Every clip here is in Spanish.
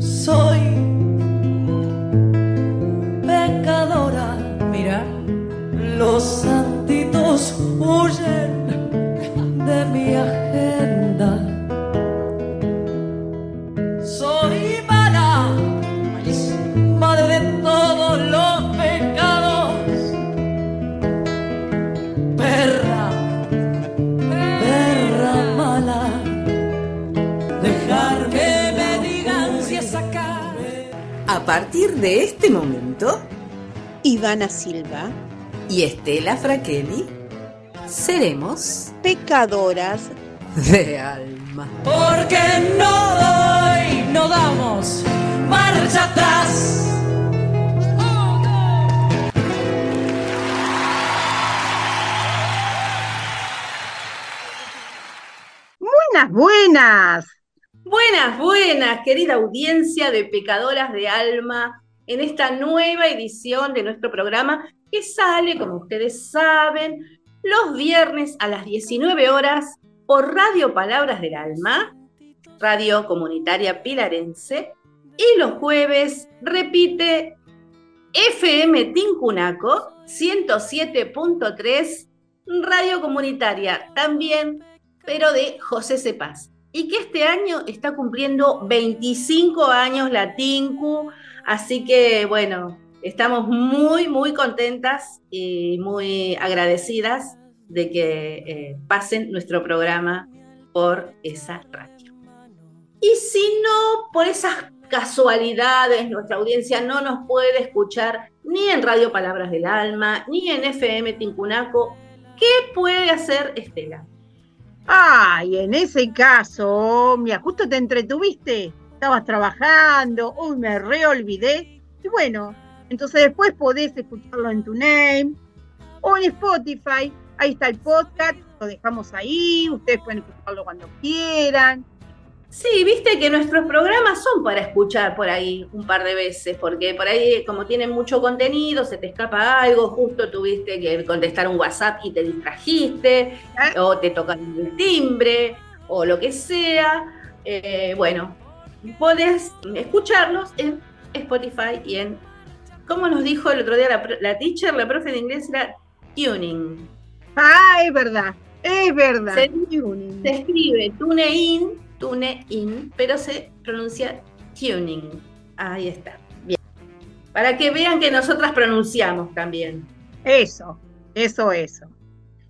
soy partir de este momento, Ivana Silva, y Estela Fraquelli, seremos pecadoras de alma. Porque no doy, no damos marcha atrás. Buenas, buenas. Buenas, buenas, querida audiencia de Pecadoras de Alma, en esta nueva edición de nuestro programa que sale, como ustedes saben, los viernes a las 19 horas por Radio Palabras del Alma, Radio Comunitaria Pilarense, y los jueves repite FM Tincunaco 107.3, Radio Comunitaria también, pero de José Cepaz. Y que este año está cumpliendo 25 años la Tinku, así que bueno, estamos muy, muy contentas y muy agradecidas de que eh, pasen nuestro programa por esa radio. Y si no, por esas casualidades, nuestra audiencia no nos puede escuchar ni en Radio Palabras del Alma, ni en FM Tincunaco, ¿qué puede hacer Estela? Ay, en ese caso, mira, justo te entretuviste, estabas trabajando, uy, me reolvidé. Y bueno, entonces después podés escucharlo en tu name o en Spotify. Ahí está el podcast, lo dejamos ahí, ustedes pueden escucharlo cuando quieran. Sí, viste que nuestros programas son para escuchar por ahí un par de veces, porque por ahí como tienen mucho contenido, se te escapa algo, justo tuviste que contestar un WhatsApp y te distrajiste, ¿Eh? o te tocan el timbre, o lo que sea. Eh, bueno, podés escucharlos en Spotify y en, como nos dijo el otro día la, la teacher, la profe de inglés, era tuning. Ah, es verdad, es verdad. Se, se escribe TuneIn TuneIn, pero se pronuncia tuning. Ahí está. Bien. Para que vean que nosotras pronunciamos también. Eso, eso, eso.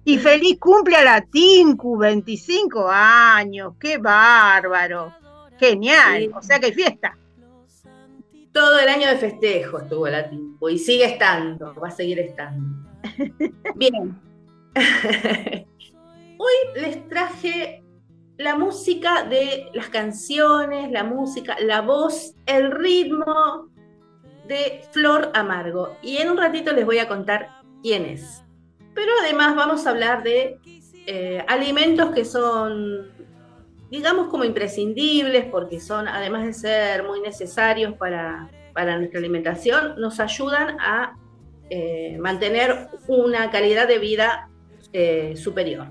Y feliz cumple a la Tinku, 25 años, qué bárbaro. Genial, Sí. o sea que hay fiesta. Todo el año de festejo estuvo la Tinku y sigue estando, va a seguir estando. Bien. Hoy les traje la música de las canciones, la música, la voz, el ritmo de Flor Amargo. Y en un ratito les voy a contar quién es. Pero además vamos a hablar de eh, alimentos que son, digamos, como imprescindibles, porque son, además de ser muy necesarios para, para nuestra alimentación, nos ayudan a eh, mantener una calidad de vida eh, superior.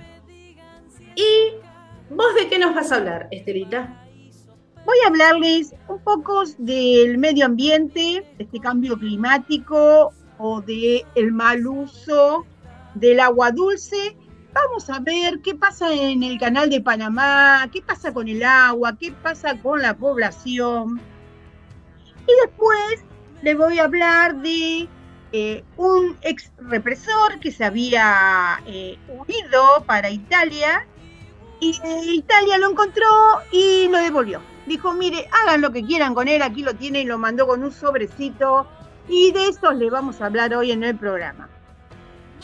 ¿Y vos de qué nos vas a hablar, Estelita? Voy a hablarles un poco del medio ambiente, de este cambio climático o del el mal uso del agua dulce. Vamos a ver qué pasa en el canal de Panamá, qué pasa con el agua, qué pasa con la población. Y después les voy a hablar de eh, un ex represor que se había eh, huido para Italia y Italia lo encontró y lo devolvió. Dijo, mire, hagan lo que quieran con él, aquí lo tiene y lo mandó con un sobrecito. Y de eso les vamos a hablar hoy en el programa.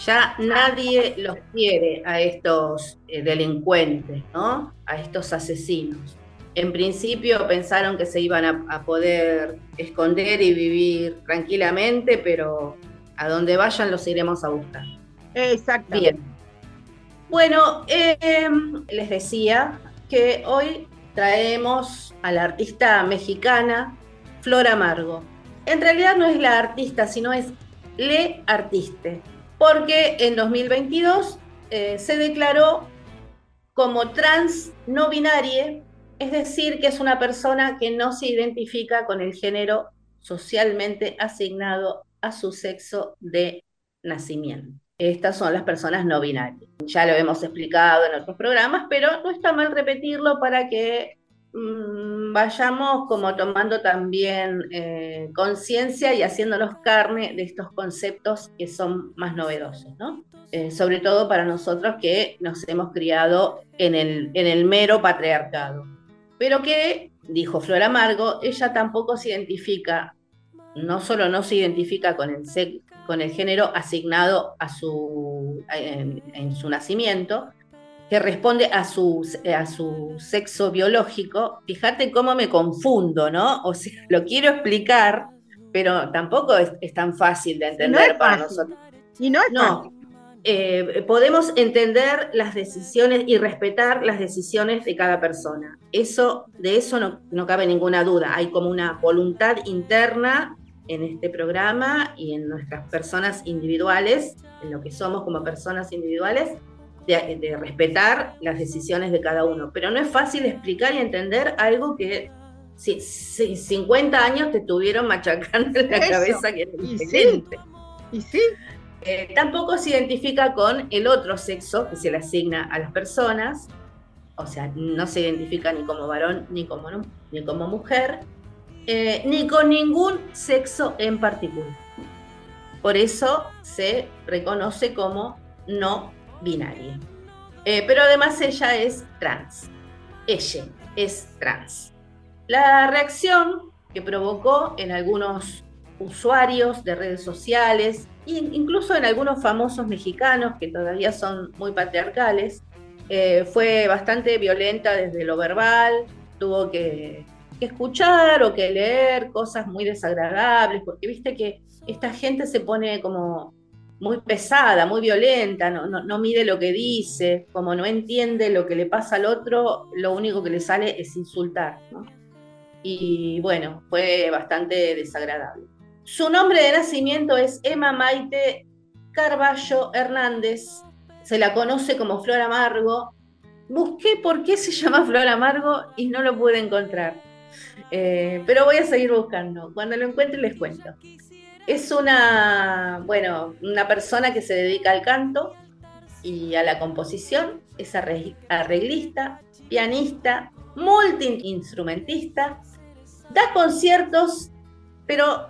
Ya nadie los quiere a estos eh, delincuentes, ¿no? A estos asesinos. En principio pensaron que se iban a, a poder esconder y vivir tranquilamente, pero a donde vayan los iremos a buscar. Exactamente. Bien. Bueno, eh, les decía que hoy traemos a la artista mexicana Flor Amargo. En realidad no es la artista, sino es le artiste, porque en 2022 eh, se declaró como trans no binaria es decir, que es una persona que no se identifica con el género socialmente asignado a su sexo de nacimiento. Estas son las personas no binarias. Ya lo hemos explicado en otros programas, pero no está mal repetirlo para que mm, vayamos como tomando también eh, conciencia y haciéndonos carne de estos conceptos que son más novedosos, ¿no? Eh, sobre todo para nosotros que nos hemos criado en el, en el mero patriarcado. Pero que, dijo Flor Amargo, ella tampoco se identifica, no solo no se identifica con el, con el género asignado a su, en, su nacimiento, que responde a su, a su sexo biológico. Fíjate cómo me confundo, ¿no? O sea, lo quiero explicar, pero tampoco es, tan fácil de entender para nosotros. Y no es no, eh, podemos entender las decisiones y respetar las decisiones de cada persona. Eso, de eso no, no, cabe ninguna duda. Hay como una voluntad interna en este programa y en nuestras personas individuales, en lo que somos como personas individuales, de, de respetar las decisiones de cada uno. Pero no es fácil explicar y entender algo que si, 50 años te estuvieron machacando en la cabeza que es diferente. y sí. Eh, tampoco se identifica con el otro sexo que se le asigna a las personas, o sea, no se identifica ni como varón ni como, ni como mujer, eh, ni con ningún sexo en particular. Por eso se reconoce como no binaria. Eh, pero además ella es trans. Ella es trans. La reacción que provocó en algunos usuarios de redes sociales incluso en algunos famosos mexicanos que todavía son muy patriarcales. Eh, fue bastante violenta desde lo verbal, tuvo que, escuchar o que leer cosas muy desagradables, porque viste que esta gente se pone como muy pesada, muy violenta, no, no, mide lo que dice, como no entiende lo que le pasa al otro, lo único que le sale es insultar. Y bueno, fue bastante desagradable. Su nombre de nacimiento es Emma Maite Carballo Hernández. Se la conoce como Flor Amargo. Busqué por qué se llama Flor Amargo y no lo pude encontrar. Eh, pero voy a seguir buscando. Cuando lo encuentre les cuento. Es una, bueno, una persona que se dedica al canto y a la composición. Es arreglista, pianista, multiinstrumentista. Da conciertos, pero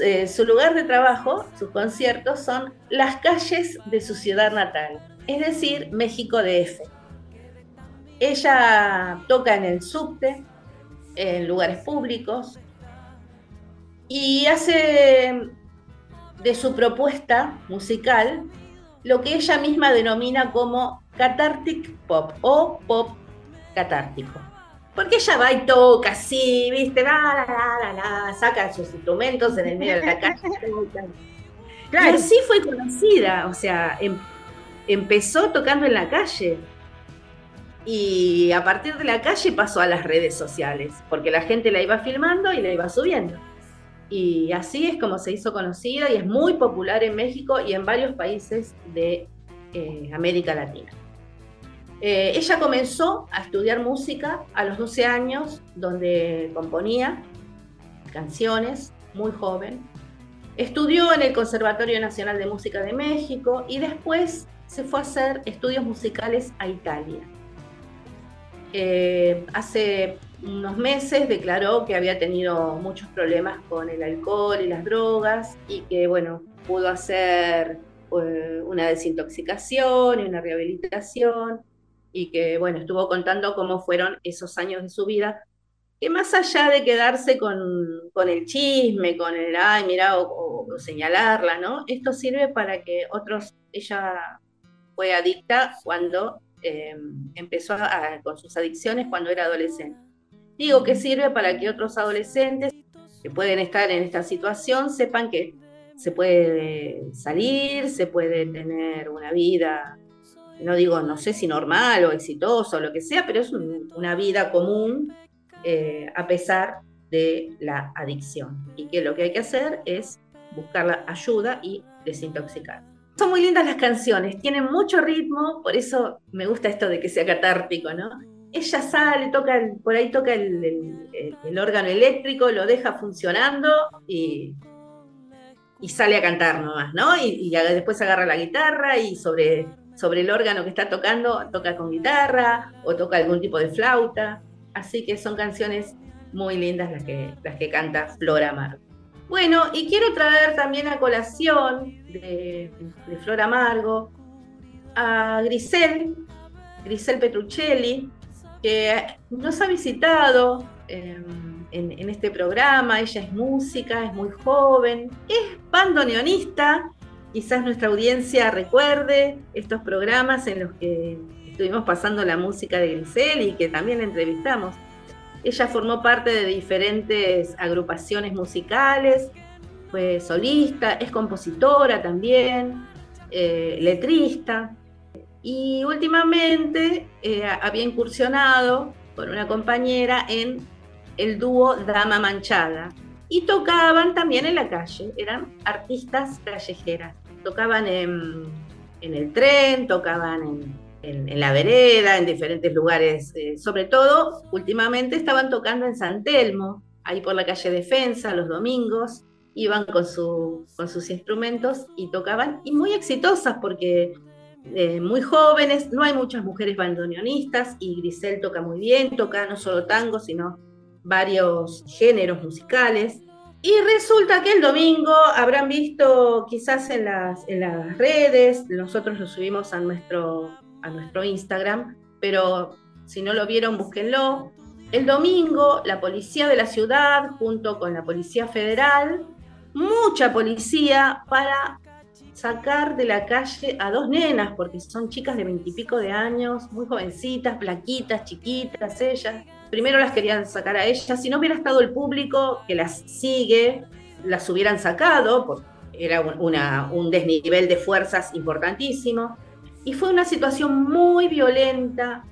eh, su lugar de trabajo, sus conciertos, son las calles de su ciudad natal, es decir, México DF. Ella toca en el subte, en lugares públicos, y hace de su propuesta musical lo que ella misma denomina como cathartic pop o pop catártico. Porque ella va y toca así, ¿viste? La, la, la, saca sus instrumentos en el medio de la calle. Y así fue conocida, o sea, em, empezó tocando en la calle. Y a partir de la calle pasó a las redes sociales, porque la gente la iba filmando y la iba subiendo. Y así es como se hizo conocida y es muy popular en México y en varios países de eh, América Latina. Eh, ella comenzó a estudiar música a los 12 años, donde componía canciones, muy joven. Estudió en el Conservatorio Nacional de Música de México y después se fue a hacer estudios musicales a Italia. Eh, hace unos meses declaró que había tenido muchos problemas con el alcohol y las drogas y que, bueno, pudo hacer eh, una desintoxicación y una rehabilitación y que, bueno, estuvo contando cómo fueron esos años de su vida, que más allá de quedarse con, el chisme, con el, ay, mira, o, señalarla, ¿no? Esto sirve para que otros, ella fue adicta cuando eh, empezó con sus adicciones cuando era adolescente. Digo que sirve para que otros adolescentes que pueden estar en esta situación sepan que se puede salir, se puede tener una vida no digo, no sé si normal o exitoso o lo que sea, pero es una vida común eh, a pesar de la adicción. Y que lo que hay que hacer es buscar la ayuda y desintoxicar. Son muy lindas las canciones, tienen mucho ritmo, por eso me gusta esto de que sea catártico, ¿no? ella sale, toca por ahí toca el, órgano eléctrico, lo deja funcionando y, sale a cantar nomás, ¿no? Y, después agarra la guitarra y sobre, sobre el órgano que está tocando toca con guitarra o toca algún tipo de flauta. Así que son canciones muy lindas las que, las que canta Flora Mar. Bueno, y quiero traer también a colación de, Flor Amargo a Grisel, Grisel Petruccelli, que nos ha visitado em, en, este programa. Ella es música, es muy joven, es bandoneonista. Quizás nuestra audiencia recuerde estos programas en los que estuvimos pasando la música de Grisel y que también entrevistamos. Ella formó parte de diferentes agrupaciones musicales, fue solista, es compositora también, eh, letrista. Y últimamente eh, había incursionado con una compañera en el dúo Dama Manchada. Y tocaban también en la calle, eran artistas callejeras. Tocaban en, el tren, tocaban en, en, la vereda, en diferentes lugares, eh, sobre todo últimamente estaban tocando en San Telmo, ahí por la calle Defensa, los domingos, iban con, su, con sus instrumentos y tocaban, y muy exitosas porque eh, muy jóvenes, no hay muchas mujeres bandoneonistas y Grisel toca muy bien, toca no solo tango, sino varios géneros musicales. Y resulta que el domingo habrán visto quizás en las, en las redes, nosotros lo subimos a nuestro a nuestro Instagram, pero si no lo vieron, búsquenlo. El domingo, la policía de la ciudad, junto con la policía federal, mucha policía para sacar de la calle a dos nenas, porque son chicas de veintipico de años, muy jovencitas, plaquitas, chiquitas, ellas. Primero las querían sacar a ellas, si no hubiera estado el público que las sigue, las hubieran sacado, porque era un desnivel de fuerzas importantísimo. Y fue una situación muy violenta,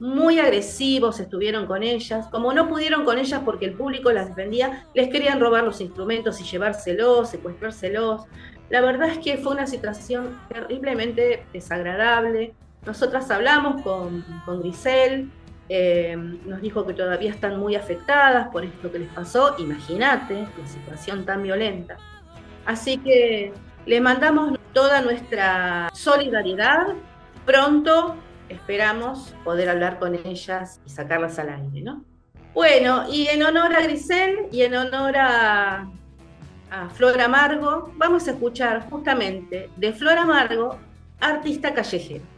muy agresivos estuvieron con ellas. Como no pudieron con ellas porque el público las defendía, les querían robar los instrumentos y llevárselos, secuestrárselos. La verdad es que fue una situación terriblemente desagradable. Nosotras hablamos con, con Grisel, eh, nos dijo que todavía están muy afectadas por esto que les pasó. Imagínate la situación tan violenta. Así que le mandamos toda nuestra solidaridad. Pronto esperamos poder hablar con ellas y sacarlas al aire, ¿no? Bueno, y en honor a Grisel y en honor a, Flor Amargo, vamos a escuchar justamente de Flor Amargo, artista callejero.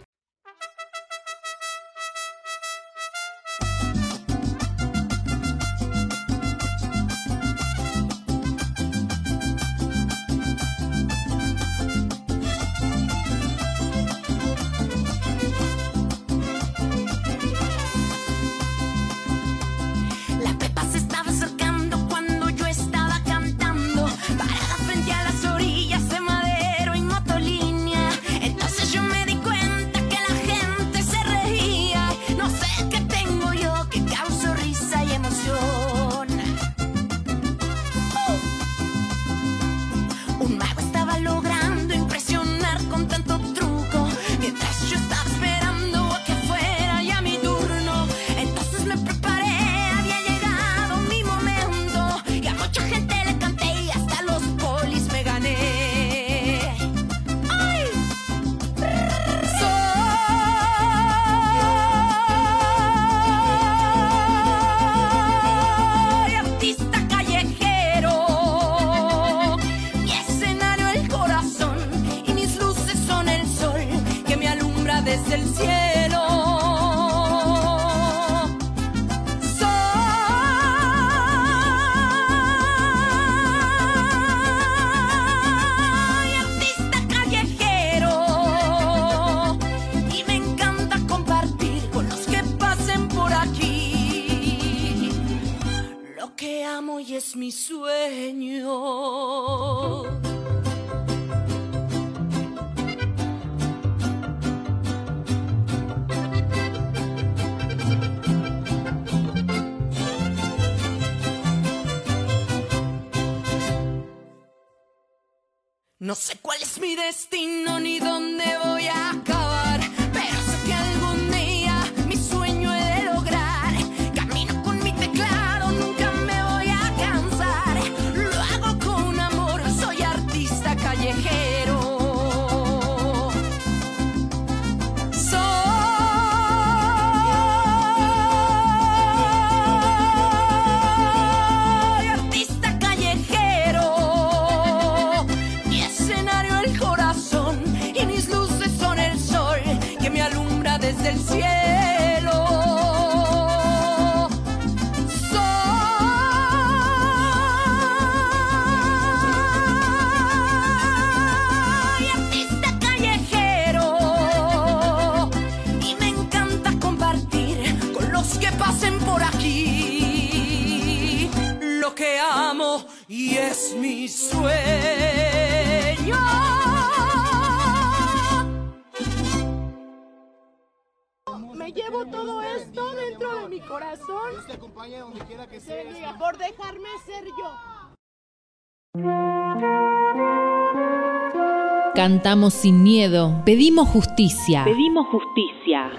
Cantamos sin miedo, pedimos justicia. Pedimos justicia.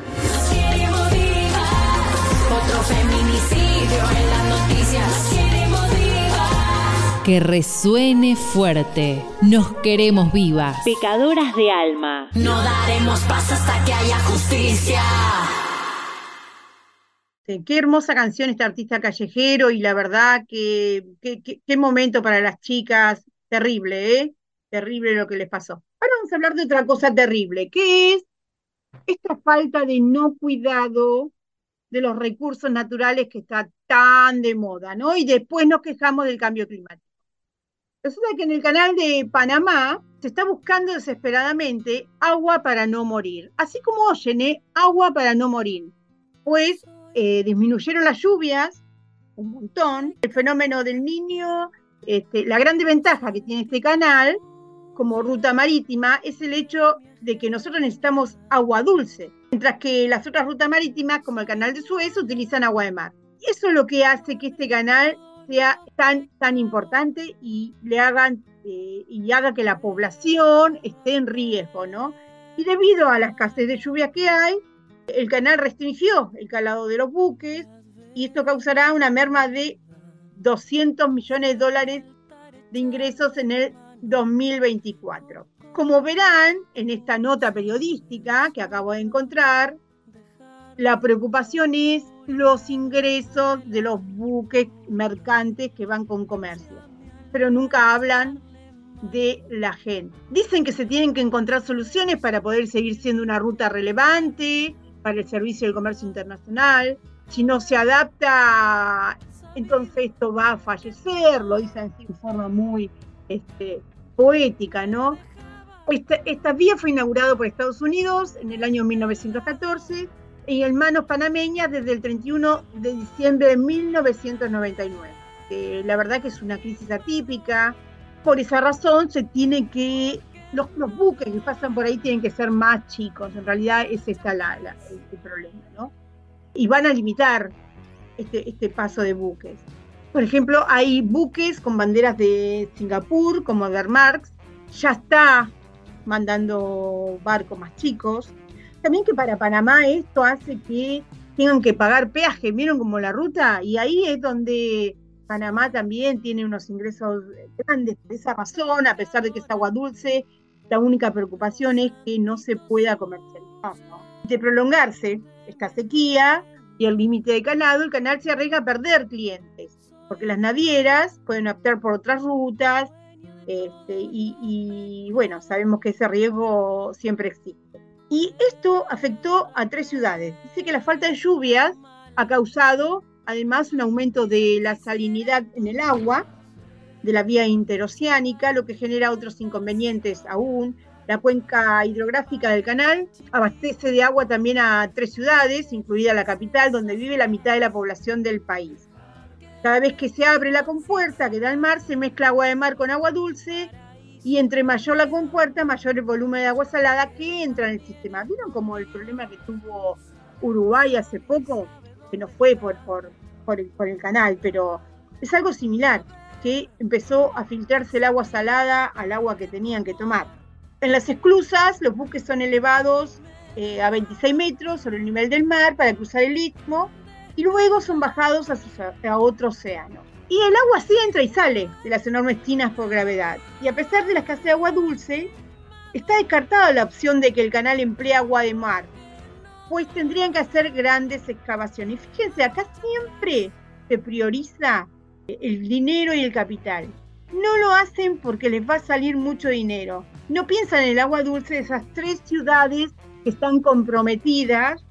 Queremos viva. Otro feminicidio en las noticias. Queremos viva. Que resuene fuerte. Nos queremos vivas. Pecadoras de alma. No daremos paso hasta que haya justicia. Sí, Qué hermosa canción este artista callejero y la verdad que que- qué momento para las chicas, terrible, ¿eh? Terrible lo que les pasó. Ahora vamos a hablar de otra cosa terrible, que es esta falta de no cuidado de los recursos naturales que está tan de moda, ¿no? Y después nos quejamos del cambio climático. Resulta que en el canal de Panamá se está buscando desesperadamente agua para no morir. Así como oyen, ¿eh? Agua para no morir. Pues eh, disminuyeron las lluvias un montón. El fenómeno del niño, este, la grande ventaja que tiene este canal como ruta marítima es el hecho de que nosotros necesitamos agua dulce, mientras que las otras rutas marítimas, como el canal de Suez, utilizan agua de mar. Eso es lo que hace que este canal sea tan, tan importante y le hagan eh, y haga que la población esté en riesgo, ¿no? Y debido a la escasez de lluvia que hay, el canal restringió el calado de los buques y esto causará una merma de 200 millones de dólares de ingresos en el 2024. Como verán en esta nota periodística que acabo de encontrar, la preocupación es los ingresos de los buques mercantes que van con comercio, pero nunca hablan de la gente. Dicen que se tienen que encontrar soluciones para poder seguir siendo una ruta relevante para el servicio del comercio internacional. Si no se adapta, entonces esto va a fallecer, lo dicen de forma muy este, poética, ¿no? Esta, vía fue inaugurada por Estados Unidos en el año 1914 y en manos panameñas desde el 31 de diciembre de 1999. Eh, la verdad que es una crisis atípica, por esa razón se tiene que, los, buques que pasan por ahí tienen que ser más chicos, en realidad ese está la, el, el problema, ¿no? Y van a limitar este, este paso de buques. Por ejemplo, hay buques con banderas de Singapur, como Dermarks, ya está mandando barcos más chicos. También que para Panamá esto hace que tengan que pagar peaje, ¿vieron como la ruta? Y ahí es donde Panamá también tiene unos ingresos grandes por esa razón, a pesar de que es agua dulce, la única preocupación es que no se pueda comercializar. De prolongarse esta sequía y el límite de calado, el canal se arriesga a perder clientes, porque las navieras pueden optar por otras rutas, este, y, y bueno, sabemos que ese riesgo siempre existe. Y esto afectó a tres ciudades. Dice que la falta de lluvias ha causado además un aumento de la salinidad en el agua de la vía interoceánica, lo que genera otros inconvenientes aún. La cuenca hidrográfica del canal abastece de agua también a tres ciudades, incluida la capital, donde vive la mitad de la población del país. Cada vez que se abre la compuerta que da al mar, se mezcla agua de mar con agua dulce y entre mayor la compuerta, mayor el volumen de agua salada que entra en el sistema. ¿Vieron como el problema que tuvo Uruguay hace poco? Que no fue por, el canal, pero es algo similar, que empezó a filtrarse el agua salada al agua que tenían que tomar. En las esclusas, los buques son elevados eh, a 26 metros sobre el nivel del mar para cruzar el istmo y luego son bajados a, otro océano. Y el agua sí entra y sale de las enormes tinas por gravedad. Y a pesar de la escasez de agua dulce, está descartada la opción de que el canal emplee agua de mar, pues tendrían que hacer grandes excavaciones. Y fíjense, acá siempre se prioriza el dinero y el capital. No lo hacen porque les va a salir mucho dinero. No piensan en el agua dulce de esas tres ciudades que están comprometidas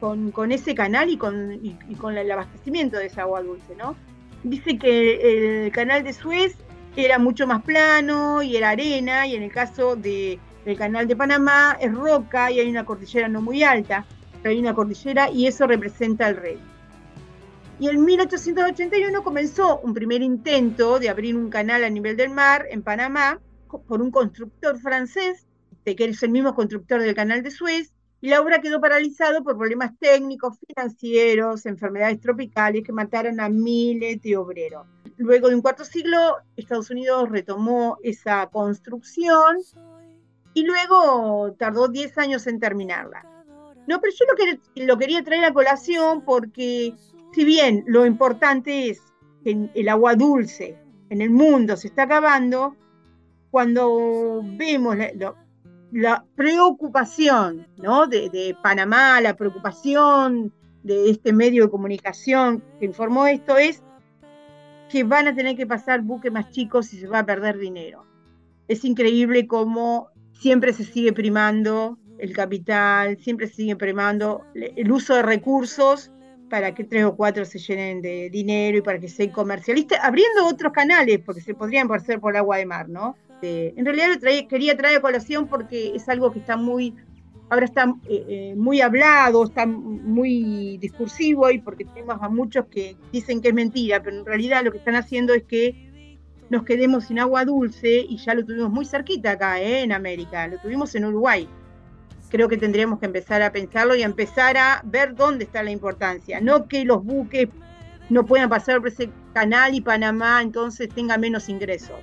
con, ese canal y con, el abastecimiento de esa agua dulce, ¿no? Dice que el canal de Suez era mucho más plano y era arena, y en el caso de, del canal de Panamá es roca y hay una cordillera no muy alta, pero hay una cordillera y eso representa el rey. Y en 1881 comenzó un primer intento de abrir un canal a nivel del mar en Panamá por un constructor francés, que es el mismo constructor del canal de Suez, y la obra quedó paralizada por problemas técnicos, financieros, enfermedades tropicales que mataron a miles de obreros. Luego de un cuarto siglo, Estados Unidos retomó esa construcción y luego tardó 10 años en terminarla. No, pero yo lo, lo quería traer a colación porque si bien lo importante es que el agua dulce en el mundo se está acabando, cuando vemos la, preocupación ¿no? de, Panamá, la preocupación de este medio de comunicación que informó esto es que van a tener que pasar buques más chicos y se va a perder dinero. Es increíble cómo siempre se sigue primando el capital, siempre se sigue primando el uso de recursos para que tres o cuatro se llenen de dinero y para que se comercialiste, abriendo otros canales, porque se podrían hacer por agua de mar, ¿no? Eh, en realidad lo quería traer a colación porque es algo que está muy, ahora está eh, eh, muy hablado, está muy discursivo y porque tenemos a muchos que dicen que es mentira, pero en realidad lo que están haciendo es que nos quedemos sin agua dulce y ya lo tuvimos muy cerquita acá, en América, lo tuvimos en Uruguay creo que tendríamos que empezar a pensarlo y empezar a ver dónde está la importancia. No que los buques no puedan pasar por ese canal y Panamá entonces tenga menos ingresos.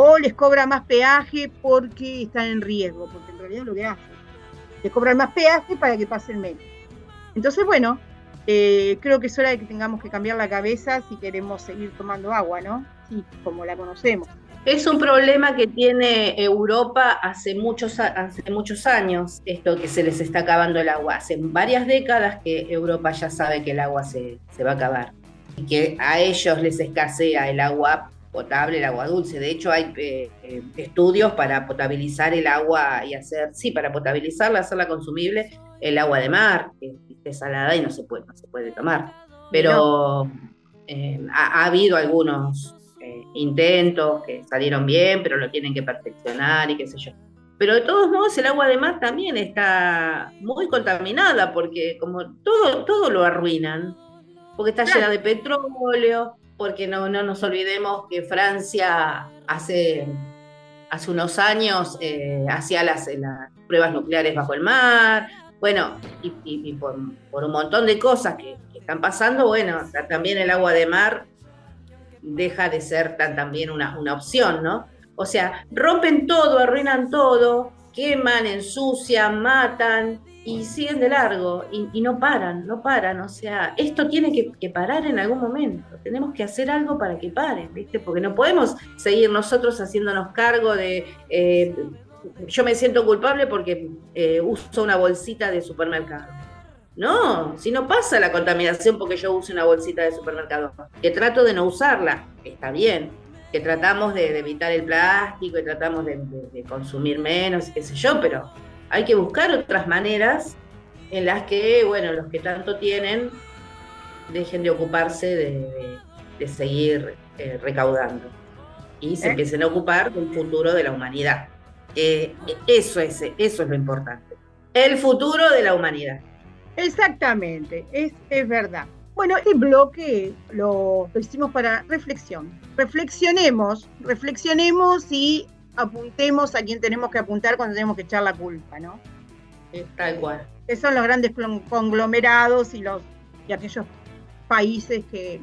O les cobra más peaje porque están en riesgo, porque en realidad lo que hacen. Les cobran más peaje para que pasen menos. Entonces, bueno, eh, creo que es hora de que tengamos que cambiar la cabeza si queremos seguir tomando agua, ¿no? Sí, como la conocemos. Es un problema que tiene Europa hace muchos, hace muchos años, esto que se les está acabando el agua. Hace varias décadas que Europa ya sabe que el agua se, va a acabar y que a ellos les escasea el agua potable, el agua dulce. De hecho, hay eh, eh, estudios para potabilizar el agua y hacer, sí, para potabilizarla, hacerla consumible, el agua de mar, que es salada y no se puede, no se puede tomar. Pero eh, ha, habido algunos intentos que salieron bien, pero lo tienen que perfeccionar y qué sé yo. Pero de todos modos el agua de mar también está muy contaminada porque como todo, todo lo arruinan, porque está llena de petróleo, porque no, no nos olvidemos que Francia hace, hace unos años eh, hacía las, las, pruebas nucleares bajo el mar, bueno, y, por, un montón de cosas que, que están pasando, bueno, también el agua de mar deja de ser tan, también una, una opción, ¿no? O sea, rompen todo, arruinan todo, queman, ensucian, matan y siguen de largo y, no paran, no paran. O sea, esto tiene que, parar en algún momento. Tenemos que hacer algo para que paren, ¿viste? Porque no podemos seguir nosotros haciéndonos cargo de. Eh, yo me siento culpable porque eh, uso una bolsita de supermercado. No, si no pasa la contaminación porque yo uso una bolsita de supermercado, que trato de no usarla, está bien, que tratamos de, evitar el plástico y tratamos de, consumir menos, qué sé yo, pero hay que buscar otras maneras en las que, bueno, los que tanto tienen dejen de ocuparse de, seguir eh, recaudando y se ¿Eh? empiecen a ocupar del futuro de la humanidad. Eh, eso, es, eso es lo importante. El futuro de la humanidad. Exactamente, es, es verdad. Bueno, este bloque lo, hicimos para reflexión. Reflexionemos, reflexionemos y apuntemos a quien tenemos que apuntar cuando tenemos que echar la culpa, ¿no? Tal cual. Que son los grandes conglomerados y los y aquellos países que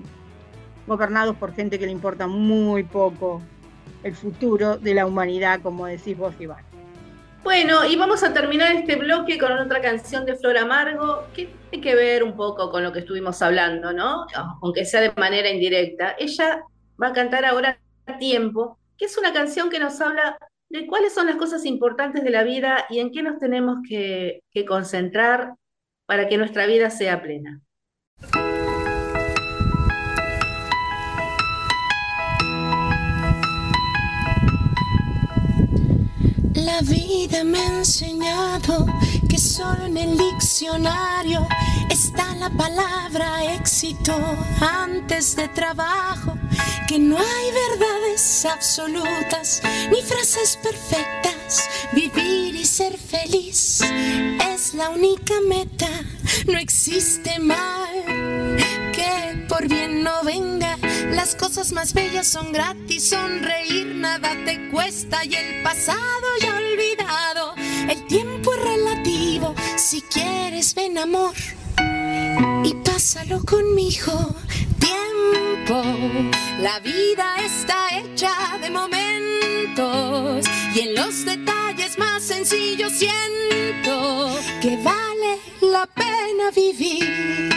gobernados por gente que le importa muy poco el futuro de la humanidad, como decís vos, Iván. Bueno, y vamos a terminar este bloque con otra canción de Flor Amargo que tiene que ver un poco con lo que estuvimos hablando, ¿no? Aunque sea de manera indirecta. Ella va a cantar ahora Tiempo, que es una canción que nos habla de cuáles son las cosas importantes de la vida y en qué nos tenemos que, que concentrar para que nuestra vida sea plena. La vida me ha enseñado que solo en el diccionario está la palabra éxito antes de trabajo, que no hay verdades absolutas ni frases perfectas. Vivir y ser feliz es la única meta, no existe mal que Las cosas más bellas son gratis, sonreír nada te cuesta y el pasado ya olvidado. El tiempo es relativo, si quieres ven amor y pásalo conmigo. Tiempo, la vida está hecha de momentos y en los detalles más sencillos siento que vale la pena vivir.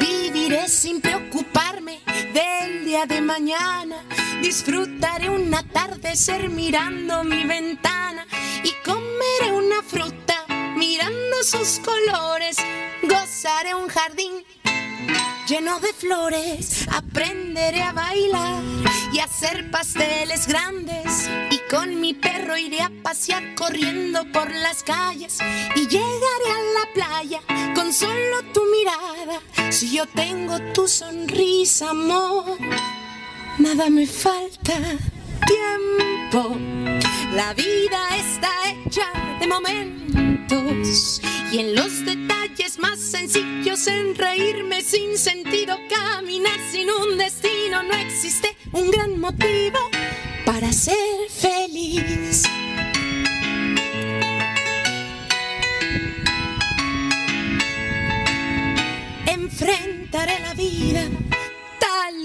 Viviré sin preocuparme del día de mañana. Disfrutaré un atardecer mirando mi ventana y comeré una fruta mirando sus colores. Gozaré un jardín lleno de flores. Aprenderé a bailar y a hacer pasteles grandes. Y con mi perro iré a pasear corriendo por las calles. Y llegaré a la playa con solo tu mirada. Si yo tengo tu sonrisa, amor, nada me falta. Tiempo, la vida está hecha de momentos y en los detalles más sencillos, en reírme sin sentido, caminar sin un destino, no existe un gran motivo para ser feliz. Enfrentaré la vida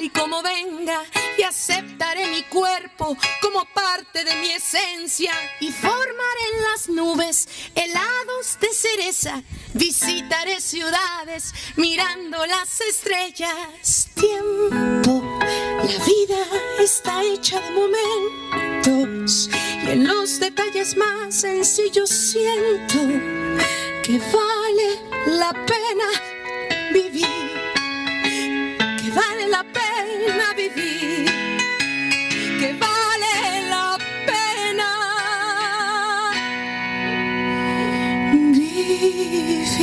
y como venga y aceptaré mi cuerpo como parte de mi esencia y formaré en las nubes helados de cereza. Visitaré ciudades mirando las estrellas. Tiempo, la vida está hecha de momentos y en los detalles más sencillos siento que vale la pena vivir que vale la pena vivir, que vale la pena vivir.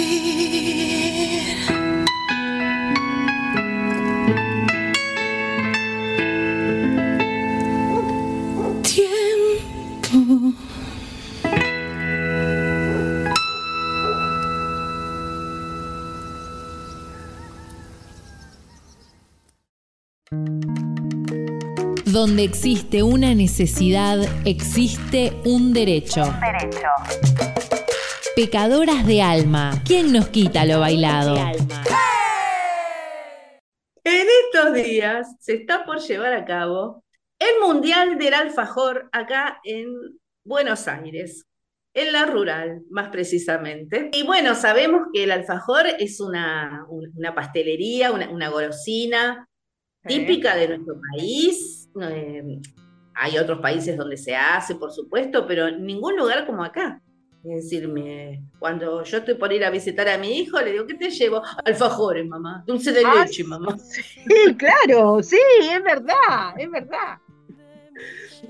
Donde existe una necesidad, existe un derecho. Pecadoras de alma. ¿Quién nos quita lo bailado? En estos días se está por llevar a cabo el Mundial del Alfajor acá en Buenos Aires, en la rural más precisamente. Y bueno, sabemos que el alfajor es una, una pastelería, una, una golosina típica de nuestro país. Eh, hay otros países donde se hace, por supuesto, pero en ningún lugar como acá. Es decir, me- cuando yo estoy por ir a visitar a mi hijo, le digo, ¿qué te llevo? Alfajores, mamá, dulce de Ah, leche, mamá. Sí, claro, sí, es verdad, es verdad.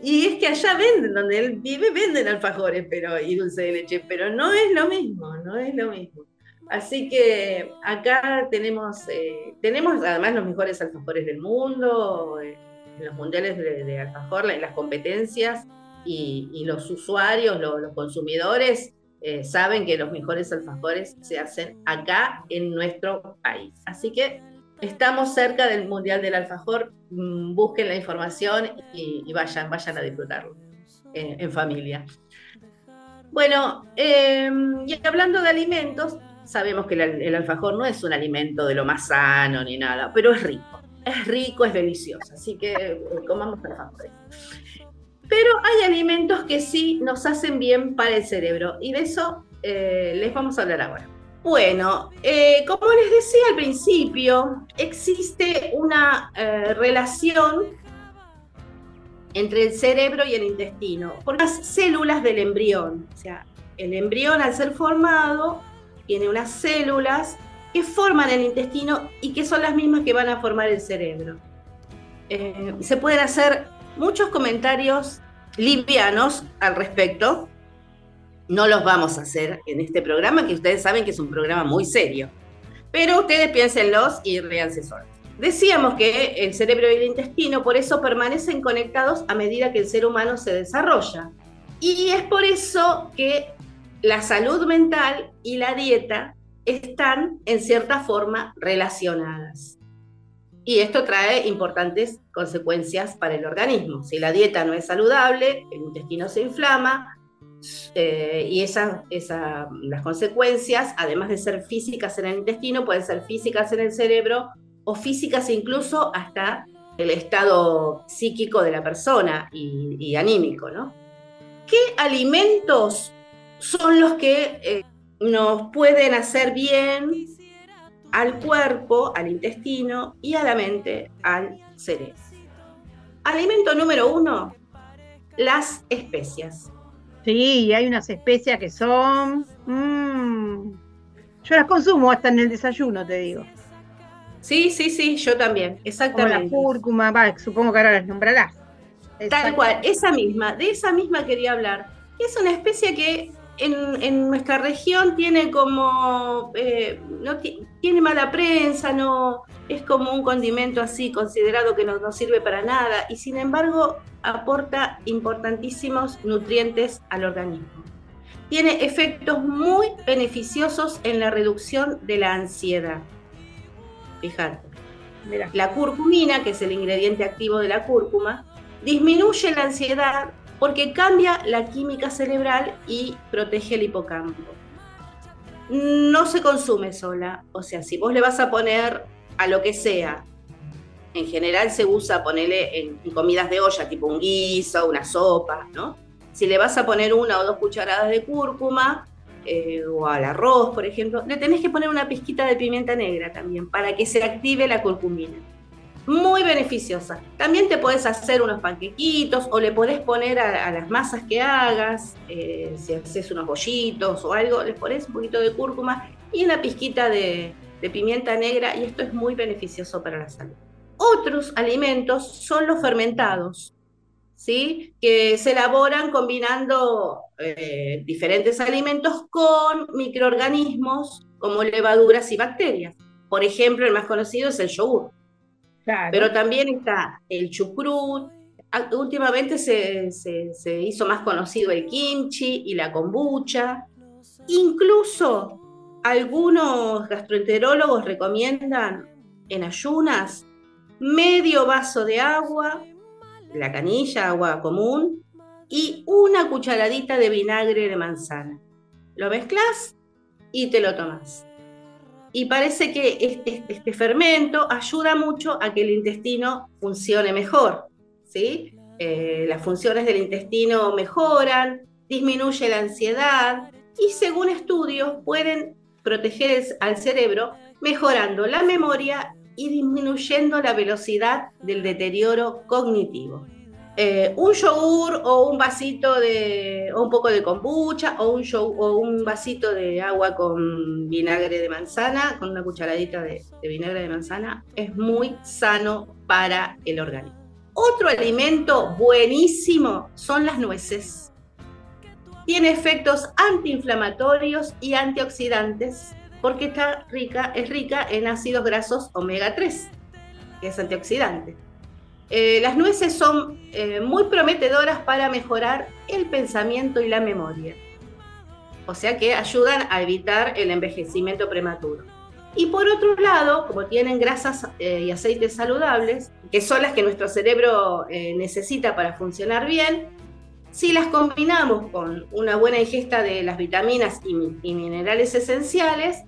Y es que allá venden, donde él vive, venden alfajores pero, y dulce de leche, pero no es lo mismo, no es lo mismo. Así que acá tenemos, eh, tenemos además los mejores alfajores del mundo, eh, los mundiales de, alfajor, las competencias, y, y los usuarios, lo- los consumidores, eh, saben que los mejores alfajores se hacen acá en nuestro país. Así que estamos cerca del Mundial del Alfajor, mm, busquen la información y, vayan, vayan a disfrutarlo eh, en familia. Bueno, eh, y hablando de alimentos, sabemos que el, al- el alfajor no es un alimento de lo más sano ni nada, pero es rico. Es rico, es delicioso, así que eh, comamos alfajores. Pero hay alimentos que sí nos hacen bien para el cerebro y de eso eh, les vamos a hablar ahora. Bueno, eh, como les decía al principio, existe una relación entre el cerebro y el intestino, por las células del embrión. O sea, el embrión al ser formado tiene unas células que forman el intestino y que son las mismas que van a formar el cerebro. Eh, se pueden hacer muchos comentarios livianos al respecto. No los vamos a hacer en este programa, que ustedes saben que es un programa muy serio. Pero ustedes piénsenlos y ríanse solos. Decíamos que el cerebro y el intestino por eso permanecen conectados a medida que el ser humano se desarrolla. Y es por eso que la salud mental y la dieta están en cierta forma relacionadas. Y esto trae importantes consecuencias para el organismo. Si la dieta no es saludable, el intestino se inflama eh, y esa, las consecuencias, además de ser físicas en el intestino, pueden ser físicas en el cerebro o físicas incluso hasta el estado psíquico de la persona y, anímico. ¿no? ¿Qué alimentos son los que eh, nos pueden hacer bien al cuerpo, al intestino y a la mente, al cerebro. Alimento número uno, las especias. Sí, hay unas especias que son... Mm, yo las consumo hasta en el desayuno, te digo. Sí, sí, sí, yo también, exactamente. Como la cúrcuma, supongo que ahora las nombrarás. Tal cual, esa misma, de esa misma quería hablar. Es una especie que en, nuestra región tiene como, eh, no tiene mala prensa, no es como un condimento así considerado que no, no sirve para nada y sin embargo aporta importantísimos nutrientes al organismo. Tiene efectos muy beneficiosos en la reducción de la ansiedad. Fíjate. La curcumina, que es el ingrediente activo de la cúrcuma, disminuye la ansiedad porque cambia la química cerebral y protege el hipocampo. No se consume sola, o sea, si vos le vas a poner a lo que sea, en general se usa ponerle en, comidas de olla, tipo un guiso, una sopa, ¿no? Si le vas a poner una o dos cucharadas de cúrcuma, eh, o al arroz, por ejemplo, le tenés que poner una pizquita de pimienta negra también para que se active la curcumina muy beneficiosa. También te puedes hacer unos panquequitos o le podés poner a, las masas que hagas, eh, si haces unos bollitos o algo, les pones un poquito de cúrcuma y una pizquita de, pimienta negra y esto es muy beneficioso para la salud. Otros alimentos son los fermentados, ¿sí? que se elaboran combinando eh, diferentes alimentos con microorganismos como levaduras y bacterias. Por ejemplo, el más conocido es el yogur. Pero también está el chucrut. Últimamente se, se, hizo más conocido el kimchi y la kombucha. Incluso algunos gastroenterólogos recomiendan en ayunas medio vaso de agua, la canilla, agua común, y una cucharadita de vinagre de manzana. Lo mezclas y te lo tomas y parece que este, este, fermento ayuda mucho a que el intestino funcione mejor, ¿sí? Eh, las funciones del intestino mejoran, disminuye la ansiedad y según estudios pueden proteger al cerebro mejorando la memoria y disminuyendo la velocidad del deterioro cognitivo. Eh, un yogur o un vasito de, o un poco de kombucha o un, o un vasito de agua con vinagre de manzana, con una cucharadita de, de vinagre de manzana, es muy sano para el organismo. Otro alimento buenísimo son las nueces. Tiene efectos antiinflamatorios y antioxidantes porque está rica, es rica en ácidos grasos omega 3, que es antioxidante. Eh, las nueces son eh, muy prometedoras para mejorar el pensamiento y la memoria. O sea que ayudan a evitar el envejecimiento prematuro. Y por otro lado, como tienen grasas eh, y aceites saludables, que son las que nuestro cerebro necesita para funcionar bien, si las combinamos con una buena ingesta de las vitaminas y minerales esenciales,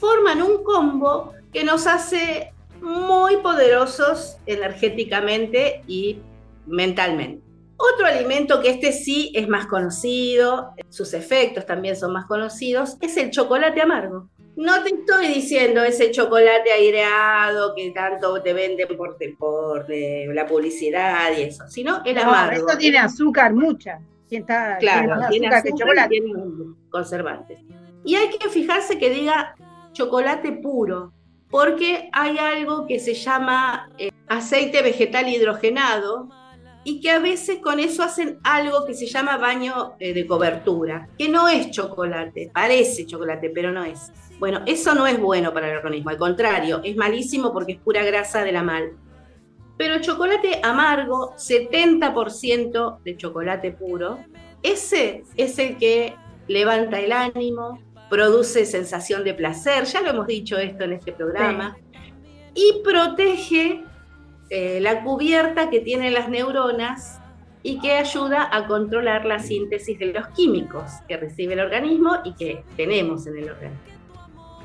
forman un combo que nos hace muy poderosos energéticamente y mentalmente. Otro alimento que este sí es más conocido, sus efectos también son más conocidos, es el chocolate amargo. No te estoy diciendo ese chocolate aireado que tanto te venden por, por la publicidad y eso, sino el amargo. Eso tiene azúcar mucha. claro, tiene azúcar, chocolate. tiene conservantes. Y hay que fijarse que diga chocolate puro, porque hay algo que se llama eh, aceite vegetal hidrogenado y que a veces con eso hacen algo que se llama baño eh, de cobertura, que no es chocolate, parece chocolate, pero no es. Bueno, eso no es bueno para el organismo, al contrario, es malísimo porque es pura grasa de la mal. Pero chocolate amargo, 70% de chocolate puro, ese es el que levanta el ánimo, produce sensación de placer, ya lo hemos dicho esto en este programa, y protege eh, la cubierta que tienen las neuronas y que ayuda a controlar la síntesis de los químicos que recibe el organismo y que tenemos en el organismo.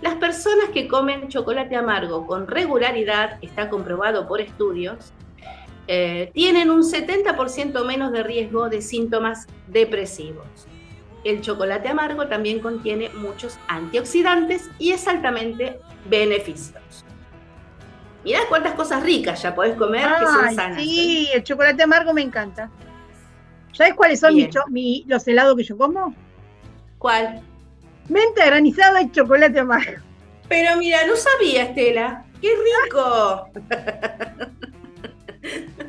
Las personas que comen chocolate amargo con regularidad, está comprobado por estudios, eh, tienen un 70% menos de riesgo de síntomas depresivos. El chocolate amargo también contiene muchos antioxidantes y es altamente beneficioso. Mirá cuántas cosas ricas ya podés comer que son sanas. Sí, ¿eh? el chocolate amargo me encanta. ¿Sabes cuáles son los helados que yo como? ¿Cuál? Menta granizada y chocolate amargo. Pero mira, no sabía, Estela. ¡Qué rico!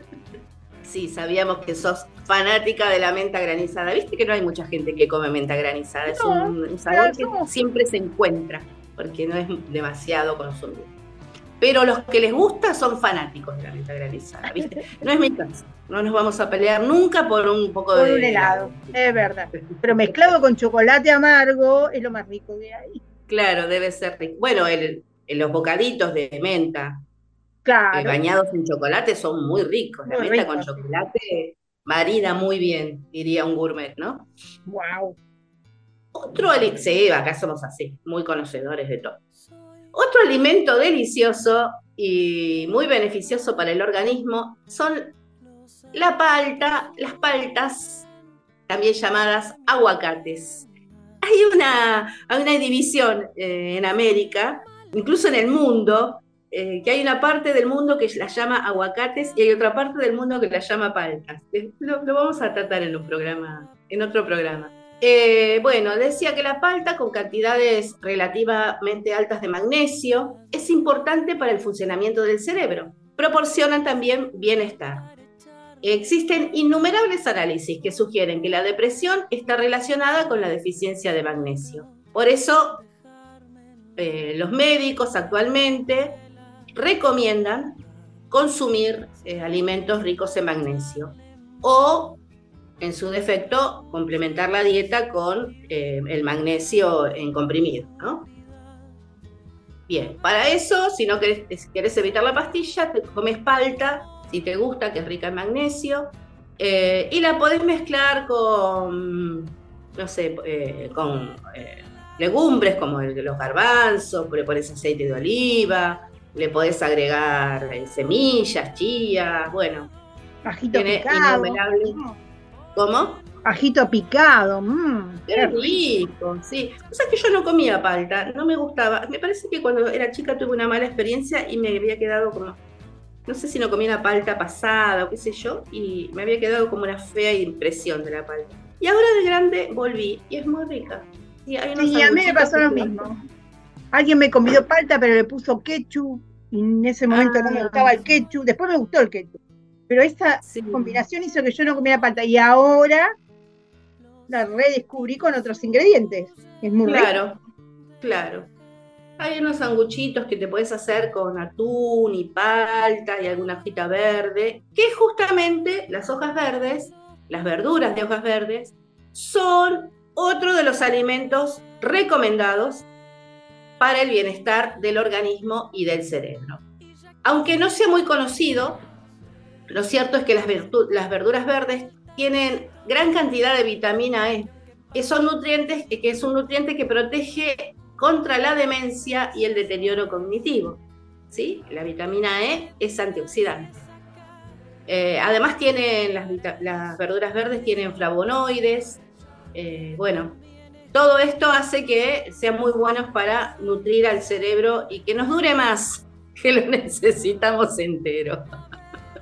sí, sabíamos que sos fanática de la menta granizada. Viste que no hay mucha gente que come menta granizada. es un, sabor que siempre se encuentra, porque no es demasiado consumido. Pero los que les gusta son fanáticos de la menta granizada, ¿viste? No es mi caso. No nos vamos a pelear nunca por un poco de. un helado, es verdad. Pero mezclado con chocolate amargo es lo más rico que hay. Claro, debe ser rico. Bueno, el, los bocaditos de menta claro. bañados en chocolate son muy ricos. La menta con chocolate marina muy bien, diría un gourmet, ¿no? Wow. Otro sí, acá somos así, muy conocedores de todo. Otro alimento delicioso y muy beneficioso para el organismo son la palta, las paltas, también llamadas aguacates. Hay una, una división eh, en América, incluso en el mundo, eh, que hay una parte del mundo que las llama aguacates y hay otra parte del mundo que las llama paltas. Lo, vamos a tratar en un programa, en otro programa. Eh, bueno, decía que la palta con cantidades relativamente altas de magnesio es importante para el funcionamiento del cerebro. Proporcionan también bienestar. Existen innumerables análisis que sugieren que la depresión está relacionada con la deficiencia de magnesio. Por eso, eh, los médicos actualmente recomiendan consumir eh, alimentos ricos en magnesio o, en su defecto, complementar la dieta con eh, el magnesio en comprimido. Bien, para eso, si no querés, evitar la pastilla, comes palta si te gusta, que es rica en magnesio. Eh, y la podés mezclar con, no sé, con legumbres como los garbanzos, pones aceite de oliva, le podés agregar semillas, chía, bueno. Ajito picado. ¿Cómo? Ajito picado, mmm. Rico, sí. O sea que yo no comía palta, no me gustaba. Me parece que cuando era chica tuve una mala experiencia y me había quedado como no sé si no comí una palta pasada o qué sé yo, y me había quedado como una fea impresión de la palta. Y ahora de grande volví y es muy rica. Y, a mí me pasó lo mismo. Alguien me convidó palta, pero le puso ketchup, y en ese momento no me ah. gustaba el ketchup. Después me gustó el ketchup. Pero esa combinación hizo que yo no comiera palta. Y ahora la redescubrí con otros ingredientes. Es muy Claro, claro. Hay unos sanguchitos que te puedes hacer con atún y palta y alguna hojita verde, que justamente las hojas verdes, las verduras de hojas verdes, son otro de los alimentos recomendados para el bienestar del organismo y del cerebro. Aunque no sea muy conocido, lo cierto es que las, verduras verdes tienen gran cantidad de vitamina E, que son nutrientes, que es un nutriente que protege contra la demencia y el deterioro cognitivo. ¿sí? La vitamina E es antioxidante. Eh, además tienen las, verduras verdes tienen flavonoides. Eh, bueno, todo esto hace que sean muy buenos para nutrir al cerebro y que nos dure más, que lo necesitamos entero.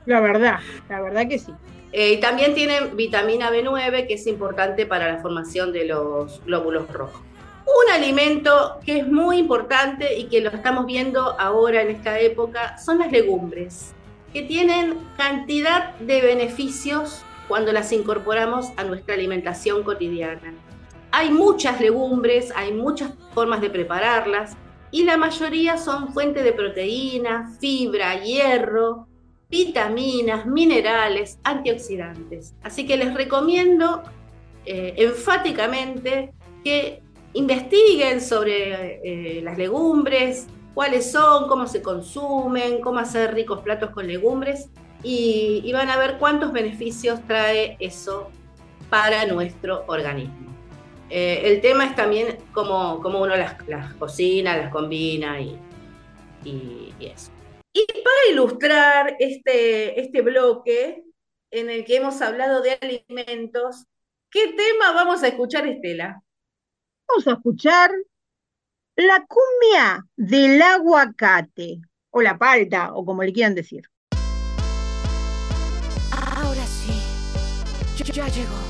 La verdad, la verdad que sí. Eh, y también tienen vitamina B9, que es importante para la formación de los glóbulos rojos. Un alimento que es muy importante y que lo estamos viendo ahora en esta época son las legumbres, que tienen cantidad de beneficios cuando las incorporamos a nuestra alimentación cotidiana. Hay muchas legumbres, hay muchas formas de prepararlas y la mayoría son fuente de proteína, fibra, hierro, vitaminas, minerales, antioxidantes. Así que les recomiendo eh, enfáticamente que investiguen sobre eh, las legumbres, cuáles son, cómo se consumen, cómo hacer ricos platos con legumbres y, van a ver cuántos beneficios trae eso para nuestro organismo. Eh, el tema es también cómo, uno las, cocina, las combina y, y, eso. Y para ilustrar este, este bloque en el que hemos hablado de alimentos, ¿qué tema vamos a escuchar, Estela? Vamos a escuchar la cumbia del aguacate, o la palta, o como le quieran decir. Ahora sí, ya llegó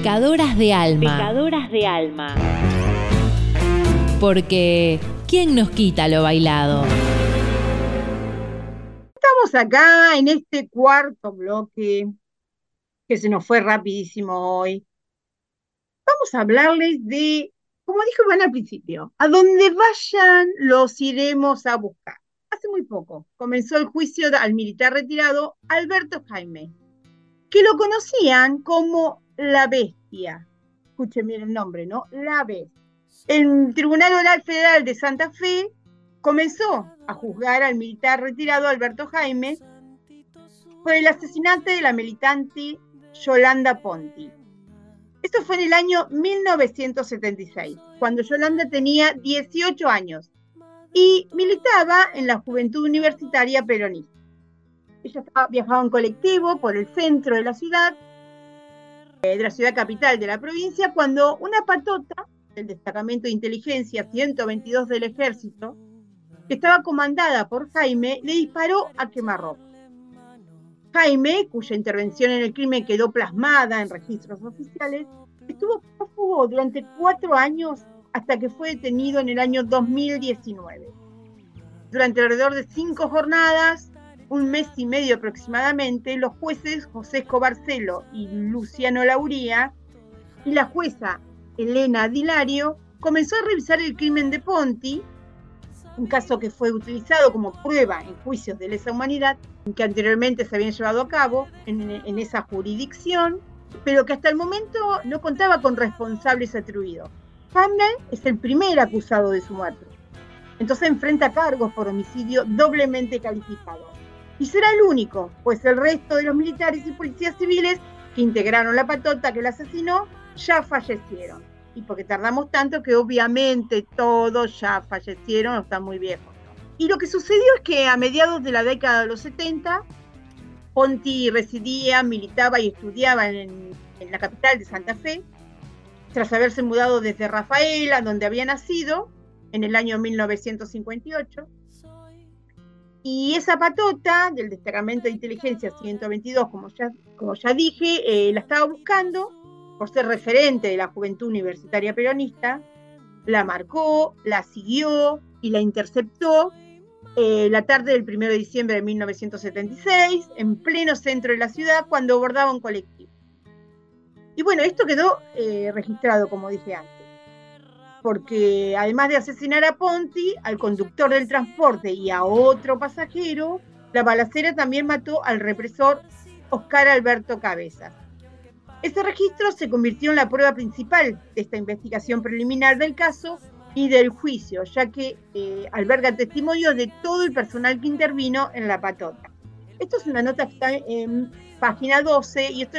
Pecadoras de alma. Pecadoras de alma. Porque, ¿quién nos quita lo bailado? Estamos acá en este cuarto bloque que se nos fue rapidísimo hoy. Vamos a hablarles de, como dijo Iván al principio, a donde vayan los iremos a buscar. Hace muy poco comenzó el juicio al militar retirado Alberto Jaime, que lo conocían como la bestia. Escuchen bien el nombre, ¿no? La bestia. El Tribunal Oral Federal de Santa Fe comenzó a juzgar al militar retirado Alberto Jaime por el asesinato de la militante Yolanda Ponti. Esto fue en el año 1976, cuando Yolanda tenía 18 años y militaba en la Juventud Universitaria Peronista. Ella viajaba en colectivo por el centro de la ciudad, eh, de la ciudad capital de la provincia, cuando una patota del destacamento de inteligencia 122 del ejército, que estaba comandada por Jaime, le disparó a quemarropa. Jaime, cuya intervención en el crimen quedó plasmada en registros oficiales, estuvo prófugo durante cuatro años hasta que fue detenido en el año 2019. Durante alrededor de cinco jornadas, un mes y medio aproximadamente, los jueces José Escobarcelo y Luciano Lauría y la jueza Elena Dilario comenzó a revisar el crimen de Ponti, un caso que fue utilizado como prueba en juicios de lesa humanidad que anteriormente se habían llevado a cabo en, esa jurisdicción, pero que hasta el momento no contaba con responsables atribuidos. Hamner es el primer acusado de su muerte. Entonces enfrenta cargos por homicidio doblemente calificado. Y será el único, pues el resto de los militares y policías civiles que integraron la patota que la asesinó ya fallecieron. Y porque tardamos tanto que obviamente todos ya fallecieron o están muy viejos. Y lo que sucedió es que a mediados de la década de los 70, Ponti residía, militaba y estudiaba en, en la capital de Santa Fe, tras haberse mudado desde Rafaela, donde había nacido, en el año 1958. Y esa patota del destacamento de inteligencia 122, como ya, como ya dije, eh, la estaba buscando por ser referente de la juventud universitaria peronista, la marcó, la siguió y la interceptó eh, la tarde del 1 de diciembre de 1976, en pleno centro de la ciudad, cuando abordaba un colectivo. Y bueno, esto quedó eh, registrado, como dije antes, porque además de asesinar a Ponti, al conductor del transporte y a otro pasajero, la balacera también mató al represor Oscar Alberto Cabezas. Este registro se convirtió en la prueba principal de esta investigación preliminar del caso y del juicio, ya que eh, alberga testimonios de todo el personal que intervino en la patota. Esto es una nota que está en página 12 y esto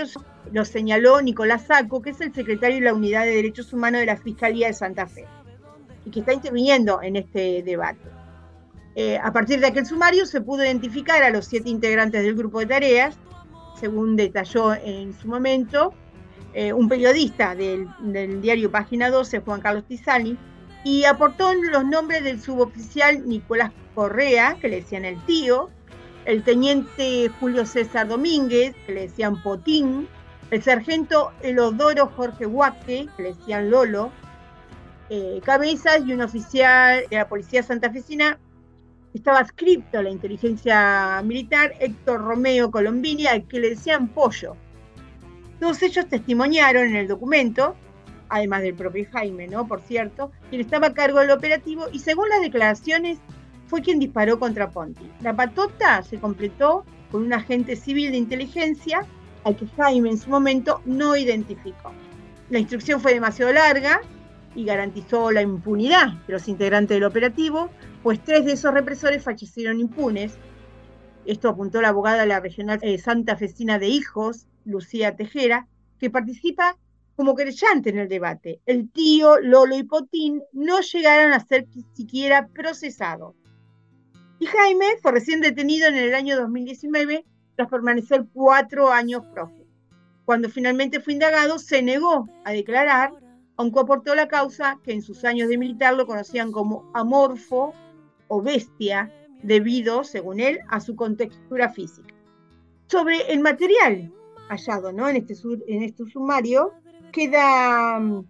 lo señaló Nicolás Saco, que es el secretario de la Unidad de Derechos Humanos de la Fiscalía de Santa Fe y que está interviniendo en este debate. Eh, a partir de aquel sumario se pudo identificar a los siete integrantes del grupo de tareas, según detalló en su momento eh, un periodista del, del, diario Página 12, Juan Carlos Tizani, y aportó los nombres del suboficial Nicolás Correa, que le decían el tío, el teniente Julio César Domínguez, que le decían Potín, el sargento Elodoro Jorge Huaque, que le decían Lolo, eh, Cabezas y un oficial de la Policía Santafesina, estaba adscripto a la inteligencia militar, Héctor Romeo Colombini, al que le decían Pollo. Todos ellos testimoniaron en el documento además del propio Jaime, ¿no? Por cierto, quien estaba a cargo del operativo y según las declaraciones fue quien disparó contra Ponti. La patota se completó con un agente civil de inteligencia al que Jaime en su momento no identificó. La instrucción fue demasiado larga y garantizó la impunidad de los integrantes del operativo, pues tres de esos represores fallecieron impunes. Esto apuntó la abogada de la regional eh, Santa Fecina de Hijos, Lucía Tejera, que participa como creyente en el debate. El tío, Lolo y Potín no llegaron a ser siquiera procesados. Y Jaime fue recién detenido en el año 2019 tras permanecer cuatro años prófugo. Cuando finalmente fue indagado, se negó a declarar, aunque aportó la causa que en sus años de militar lo conocían como amorfo o bestia, debido, según él, a su contextura física. Sobre el material hallado ¿no? en, este, en este sumario, queda mm,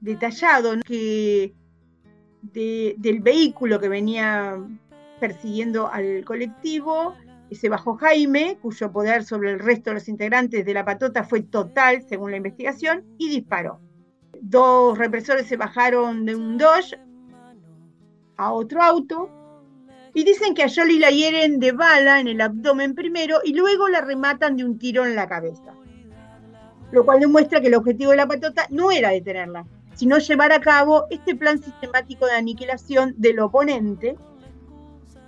detallado que del vehículo que venía persiguiendo al colectivo, se bajó Jaime, cuyo poder sobre el resto de los integrantes de la patota fue total, según la investigación, y disparó. Dos represores se bajaron de un Dodge a otro auto y dicen que a Jolie la hieren de bala en el abdomen primero y luego la rematan de un tiro en la cabeza lo cual demuestra que el objetivo de la patota no era detenerla, sino llevar a cabo este plan sistemático de aniquilación del oponente,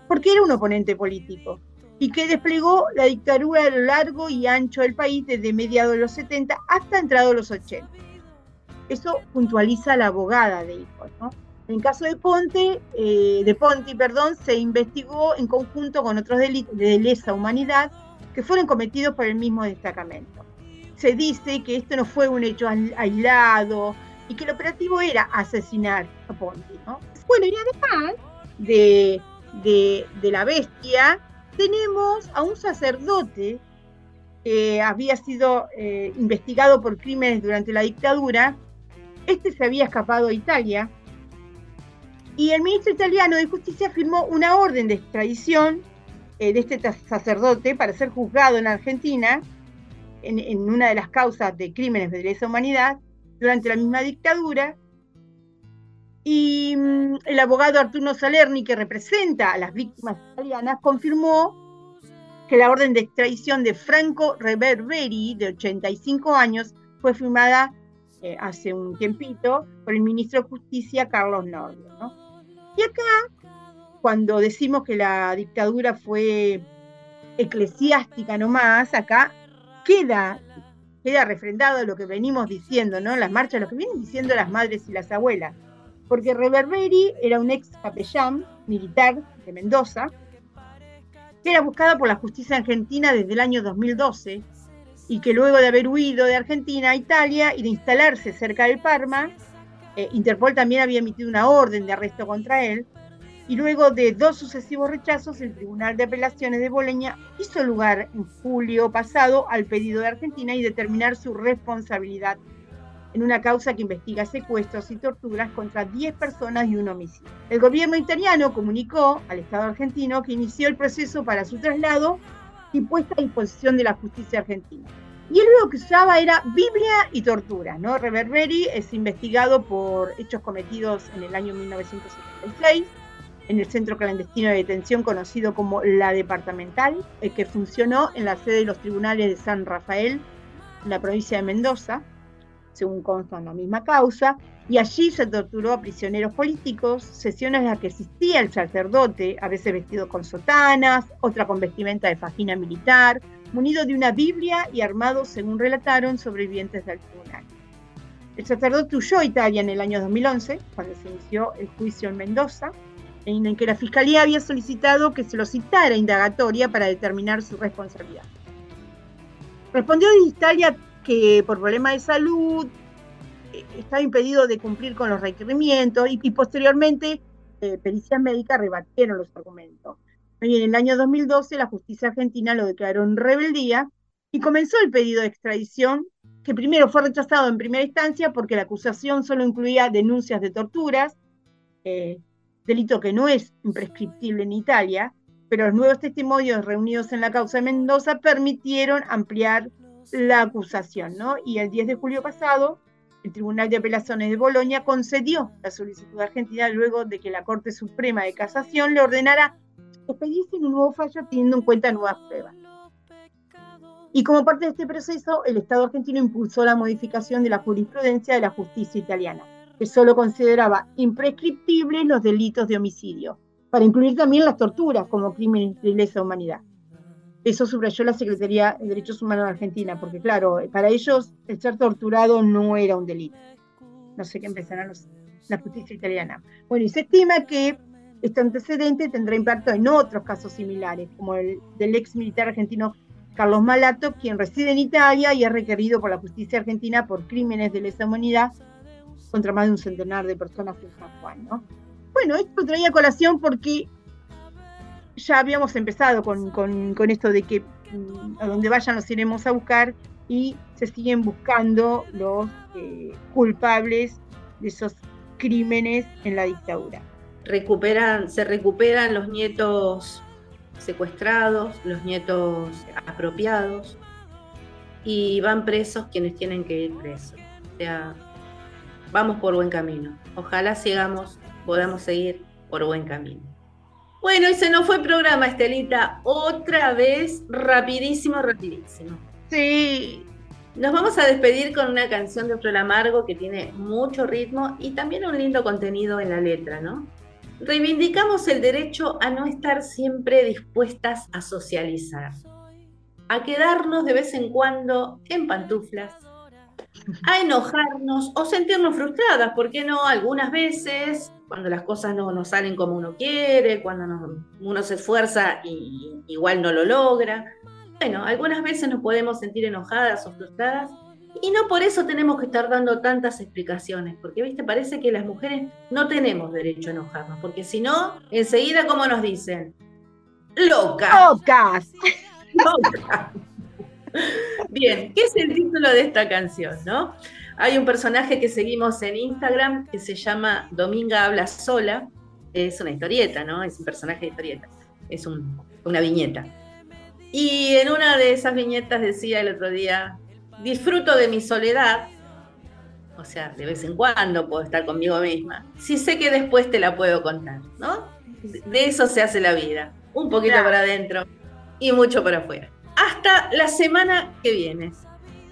porque era un oponente político. Y que desplegó la dictadura a lo largo y ancho del país desde mediados de los 70 hasta entrados los 80. Eso puntualiza la abogada de hijos. ¿no? En caso de Ponte, eh, de Ponti, perdón, se investigó en conjunto con otros delitos de lesa humanidad que fueron cometidos por el mismo destacamento. Se dice que esto no fue un hecho aislado y que el operativo era asesinar a Ponti. ¿no? Bueno, y además de, de, de la bestia, tenemos a un sacerdote que había sido eh, investigado por crímenes durante la dictadura. Este se había escapado a Italia y el ministro italiano de Justicia firmó una orden de extradición eh, de este sacerdote para ser juzgado en Argentina en, en, una de las causas de crímenes de lesa humanidad durante la misma dictadura y mm, el abogado Arturo Salerni, que representa a las víctimas italianas, confirmó que la orden de extradición de Franco Reverberi, de 85 años, fue firmada eh, hace un tiempito por el ministro de Justicia, Carlos Nordio. ¿no? Y acá, cuando decimos que la dictadura fue eclesiástica nomás, acá queda, queda refrendado lo que venimos diciendo, ¿no? Las marchas, lo que vienen diciendo las madres y las abuelas porque Reverberi era un ex capellán militar de Mendoza, que era buscada por la justicia argentina desde el año 2012 y que luego de haber huido de Argentina a Italia y de instalarse cerca del Parma, eh, Interpol también había emitido una orden de arresto contra él, y luego de dos sucesivos rechazos, el Tribunal de Apelaciones de Boloña hizo lugar en julio pasado al pedido de Argentina y determinar su responsabilidad en una causa que investiga secuestros y torturas contra 10 personas y un homicidio. El gobierno italiano comunicó al Estado argentino que inició el proceso para su traslado y puesta a disposición de la justicia argentina. Y él lo que usaba era Biblia y tortura. ¿no? Reverberi es investigado por hechos cometidos en el año 1976 en el centro clandestino de detención conocido como La Departamental, el que funcionó en la sede de los tribunales de San Rafael, en la provincia de Mendoza, según consta en la misma causa, y allí se torturó a prisioneros políticos, sesiones en las que existía el sacerdote, a veces vestido con sotanas, otra con vestimenta de fajina militar, munido de una Biblia y armado, según relataron sobrevivientes del tribunal. El sacerdote huyó a Italia en el año 2011, cuando se inició el juicio en Mendoza, en el que la fiscalía había solicitado que se lo citara indagatoria para determinar su responsabilidad. Respondió de Italia que por problemas de salud eh, estaba impedido de cumplir con los requerimientos y, posteriormente eh, pericias médicas rebatieron los argumentos. Y en el año 2012 la justicia argentina lo declaró en rebeldía y comenzó el pedido de extradición, que primero fue rechazado en primera instancia porque la acusación solo incluía denuncias de torturas, eh, delito que no es imprescriptible en Italia, pero los nuevos testimonios reunidos en la causa de Mendoza permitieron ampliar la acusación, ¿no? Y el 10 de julio pasado, el Tribunal de Apelaciones de Bolonia concedió la solicitud argentina luego de que la Corte Suprema de Casación le ordenara expedirse un nuevo fallo teniendo en cuenta nuevas pruebas. Y como parte de este proceso, el Estado argentino impulsó la modificación de la jurisprudencia de la justicia italiana, que solo consideraba imprescriptibles los delitos de homicidio, para incluir también las torturas como crímenes de lesa humanidad. Eso subrayó la Secretaría de Derechos Humanos de Argentina, porque claro, para ellos el ser torturado no era un delito. No sé qué empezará la justicia italiana. Bueno, y se estima que este antecedente tendrá impacto en otros casos similares, como el del ex militar argentino Carlos Malato, quien reside en Italia y es requerido por la justicia argentina por crímenes de lesa humanidad contra más de un centenar de personas en San Juan. ¿no? Bueno, esto traía colación porque ya habíamos empezado con, esto de que mm, a donde vayan los iremos a buscar y se siguen buscando los eh, culpables de esos crímenes en la dictadura. Recuperan, se recuperan los nietos secuestrados, los nietos apropiados y van presos quienes tienen que ir presos. O sea, vamos por buen camino. Ojalá sigamos, podamos seguir por buen camino. Bueno, ese no fue el programa, Estelita. Otra vez, rapidísimo, rapidísimo. Sí. Nos vamos a despedir con una canción de Flor Amargo que tiene mucho ritmo y también un lindo contenido en la letra, ¿no? reivindicamos el derecho a no estar siempre dispuestas a socializar, a quedarnos de vez en cuando en pantuflas, a enojarnos o sentirnos frustradas, ¿por qué no? Algunas veces, cuando las cosas no nos salen como uno quiere, cuando uno se esfuerza y igual no lo logra. Bueno, algunas veces nos podemos sentir enojadas o frustradas y no por eso tenemos que estar dando tantas explicaciones, porque, viste, parece que las mujeres no tenemos derecho a enojarnos, porque si no, enseguida, como nos dicen? Loca. Locas. Loca. Bien, ¿qué es el título de esta canción, no? Hay un personaje que seguimos en Instagram que se llama Dominga habla sola, es una historieta, ¿no? Es un personaje de historieta, es una viñeta. Y en una de esas viñetas decía el otro día, disfruto de mi soledad, o sea, de vez en cuando puedo estar conmigo misma, si sé que después te la puedo contar, ¿no? De eso se hace la vida, un poquito para adentro y mucho para afuera. Hasta la semana que viene.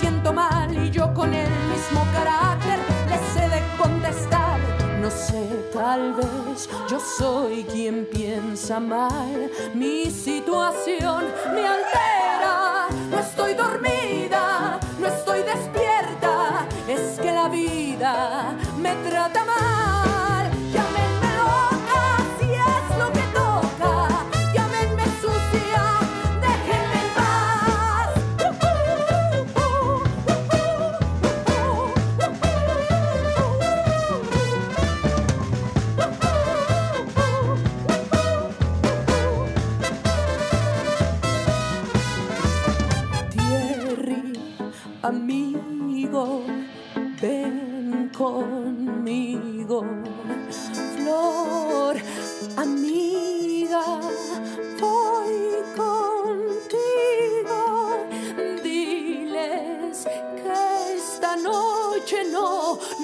Siento mal y yo con el mismo carácter les he de contestar. No sé, tal vez yo soy quien piensa mal. Mi situación me altera. No estoy dormida,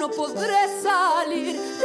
no, no podré salir de mi hogar.